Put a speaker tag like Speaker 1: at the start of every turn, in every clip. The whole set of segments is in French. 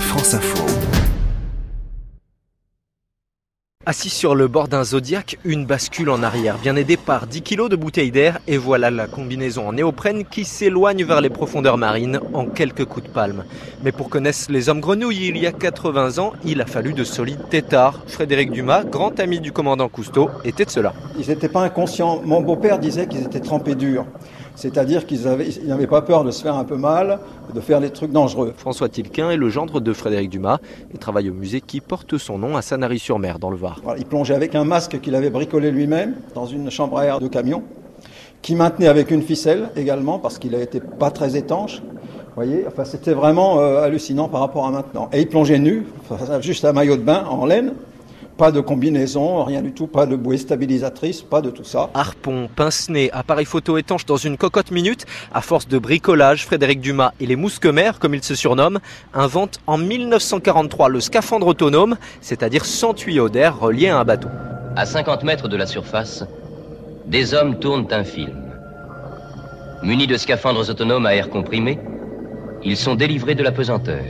Speaker 1: France Info.
Speaker 2: Assis sur le bord d'un zodiaque, une bascule en arrière, bien aidé par 10 kilos de bouteilles d'air, et voilà la combinaison en néoprène qui s'éloigne vers les profondeurs marines en quelques coups de palme. Mais pour connaître les hommes grenouilles il y a 80 ans, il a fallu de solides têtards. Frédéric Dumas, grand ami du commandant Cousteau, était de cela.
Speaker 3: Ils n'étaient pas inconscients. Mon beau-père disait qu'ils étaient trempés durs. C'est-à-dire qu'ils n'avaient pas peur de se faire un peu mal, de faire des trucs dangereux.
Speaker 2: François Tilquin est le gendre de Frédéric Dumas et travaille au musée qui porte son nom à Sanary-sur-Mer, dans le Var.
Speaker 3: Il plongeait avec un masque qu'il avait bricolé lui-même dans une chambre à air de camion, qui maintenait avec une ficelle également, parce qu'il n'était pas très étanche. voyez, enfin, c'était vraiment euh, hallucinant par rapport à maintenant. Et il plongeait nu, juste un maillot de bain en laine, pas de combinaison, rien du tout, pas de bouée stabilisatrice, pas de tout ça.
Speaker 2: Harpon, pince-nez, appareil photo étanche dans une cocotte minute, à force de bricolage, Frédéric Dumas et les mousquemères, comme ils se surnomment, inventent en 1943 le scaphandre autonome, c'est-à-dire sans tuyau d'air relié à un bateau.
Speaker 4: À 50 mètres de la surface, des hommes tournent un film. Munis de scaphandres autonomes à air comprimé, ils sont délivrés de la pesanteur.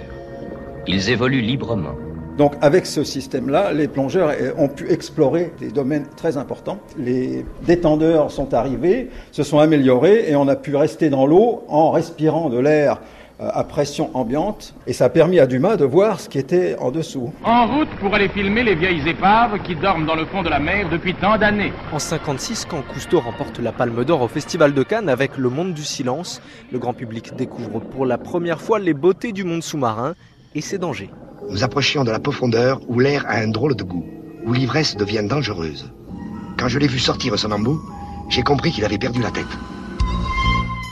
Speaker 4: Ils évoluent librement.
Speaker 3: Donc avec ce système-là, les plongeurs ont pu explorer des domaines très importants. Les détendeurs sont arrivés, se sont améliorés et on a pu rester dans l'eau en respirant de l'air euh, à pression ambiante et ça a permis à Dumas de voir ce qui était en dessous.
Speaker 5: En route pour aller filmer les vieilles épaves qui dorment dans le fond de la mer depuis tant d'années.
Speaker 2: En 56, quand Cousteau remporte la Palme d'Or au Festival de Cannes avec Le Monde du Silence, le grand public découvre pour la première fois les beautés du monde sous-marin et ses dangers.
Speaker 6: Nous approchions de la profondeur où l'air a un drôle de goût, où l'ivresse devient dangereuse. Quand je l'ai vu sortir son embout, j'ai compris qu'il avait perdu la tête.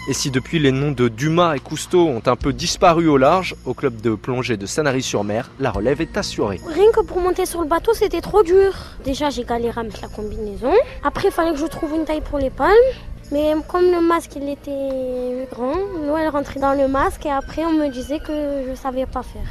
Speaker 2: Et si depuis les noms de Dumas et Cousteau ont un peu disparu au large, au club de plongée de Sanary-sur-Mer, la relève est assurée.
Speaker 7: Rien que pour monter sur le bateau, c'était trop dur. Déjà, j'ai galéré à mettre la combinaison. Après, il fallait que je trouve une taille pour les palmes. Mais comme le masque il était grand, l'eau elle rentrait dans le masque et après on me disait que je savais pas faire.